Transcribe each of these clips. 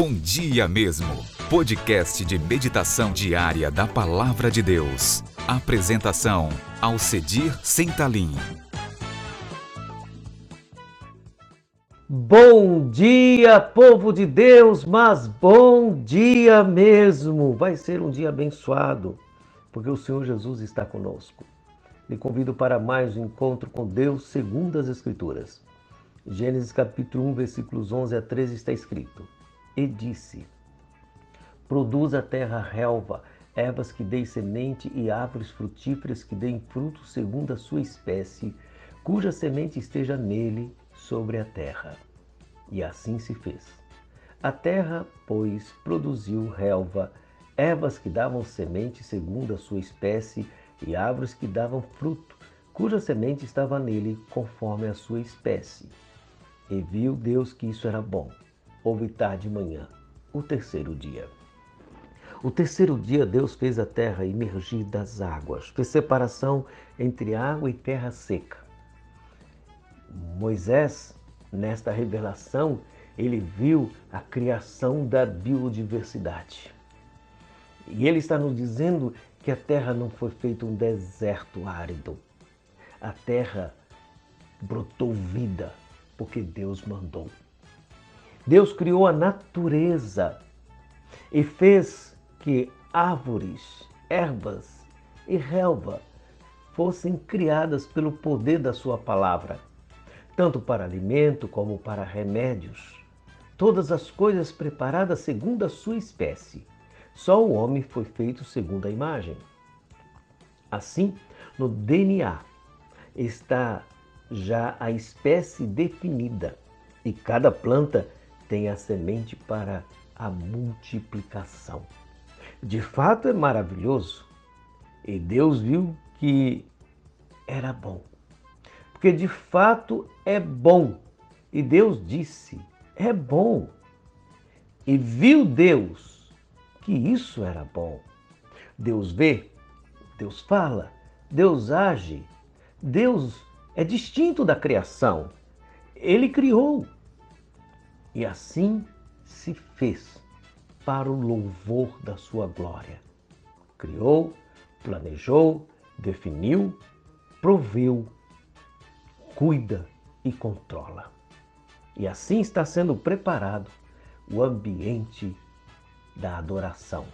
Bom Dia Mesmo, podcast de meditação diária da Palavra de Deus. Apresentação: Alcedir Sentalim. Bom dia, povo de Deus, mas bom dia mesmo. Vai ser um dia abençoado, porque o Senhor Jesus está conosco. Lhe convido para mais um encontro com Deus segundo as Escrituras. Gênesis capítulo 1, versículos 11 a 13 está escrito: E disse: Produz a terra relva, ervas que deem semente e árvores frutíferas que deem fruto segundo a sua espécie, cuja semente esteja nele sobre a terra. E assim se fez. A terra, pois, produziu relva, ervas que davam semente segundo a sua espécie e árvores que davam fruto, cuja semente estava nele conforme a sua espécie. E viu Deus que isso era bom. Houve tarde e manhã, o terceiro dia. O terceiro dia Deus fez a terra emergir das águas, fez separação entre água e terra seca. Moisés, nesta revelação, ele viu a criação da biodiversidade. E ele está nos dizendo que a terra não foi feita um deserto árido. A terra brotou vida, porque Deus mandou. Deus criou a natureza e fez que árvores, ervas e relva fossem criadas pelo poder da Sua palavra, tanto para alimento como para remédios. Todas as coisas preparadas segundo a sua espécie. Só o homem foi feito segundo a imagem. Assim, no DNA está já a espécie definida e cada planta tem a semente para a multiplicação. De fato é maravilhoso e Deus viu que era bom. Porque de fato é bom. E Deus disse: é bom. E viu Deus que isso era bom. Deus vê, Deus fala, Deus age, Deus é distinto da criação. Ele criou. E assim se fez para o louvor da sua glória. Criou, planejou, definiu, proveu, cuida e controla. E assim está sendo preparado o ambiente da adoração,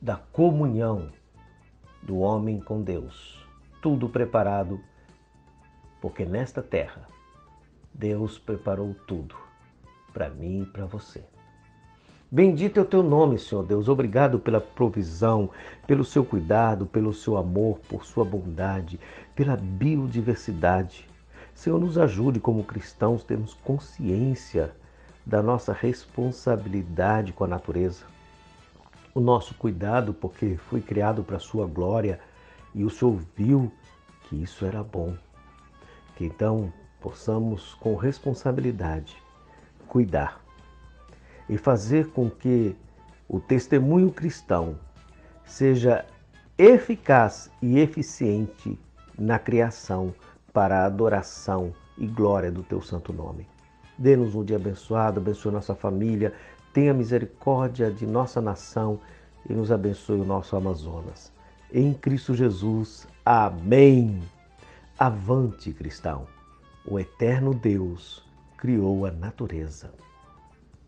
da comunhão do homem com Deus. Tudo preparado porque nesta terra Deus preparou tudo para mim e para você. Bendito é o teu nome, Senhor Deus. Obrigado pela provisão, pelo seu cuidado, pelo seu amor, por sua bondade, pela biodiversidade. Senhor, nos ajude como cristãos termos consciência da nossa responsabilidade com a natureza. O nosso cuidado, porque foi criado para a sua glória e o Senhor viu que isso era bom. Que então possamos, com responsabilidade, cuidar e fazer com que o testemunho cristão seja eficaz e eficiente na criação para a adoração e glória do teu santo nome. Dê-nos um dia abençoado, abençoe nossa família, tenha misericórdia de nossa nação e nos abençoe o nosso Amazonas. Em Cristo Jesus. Amém. Avante, cristão! O eterno Deus criou a natureza.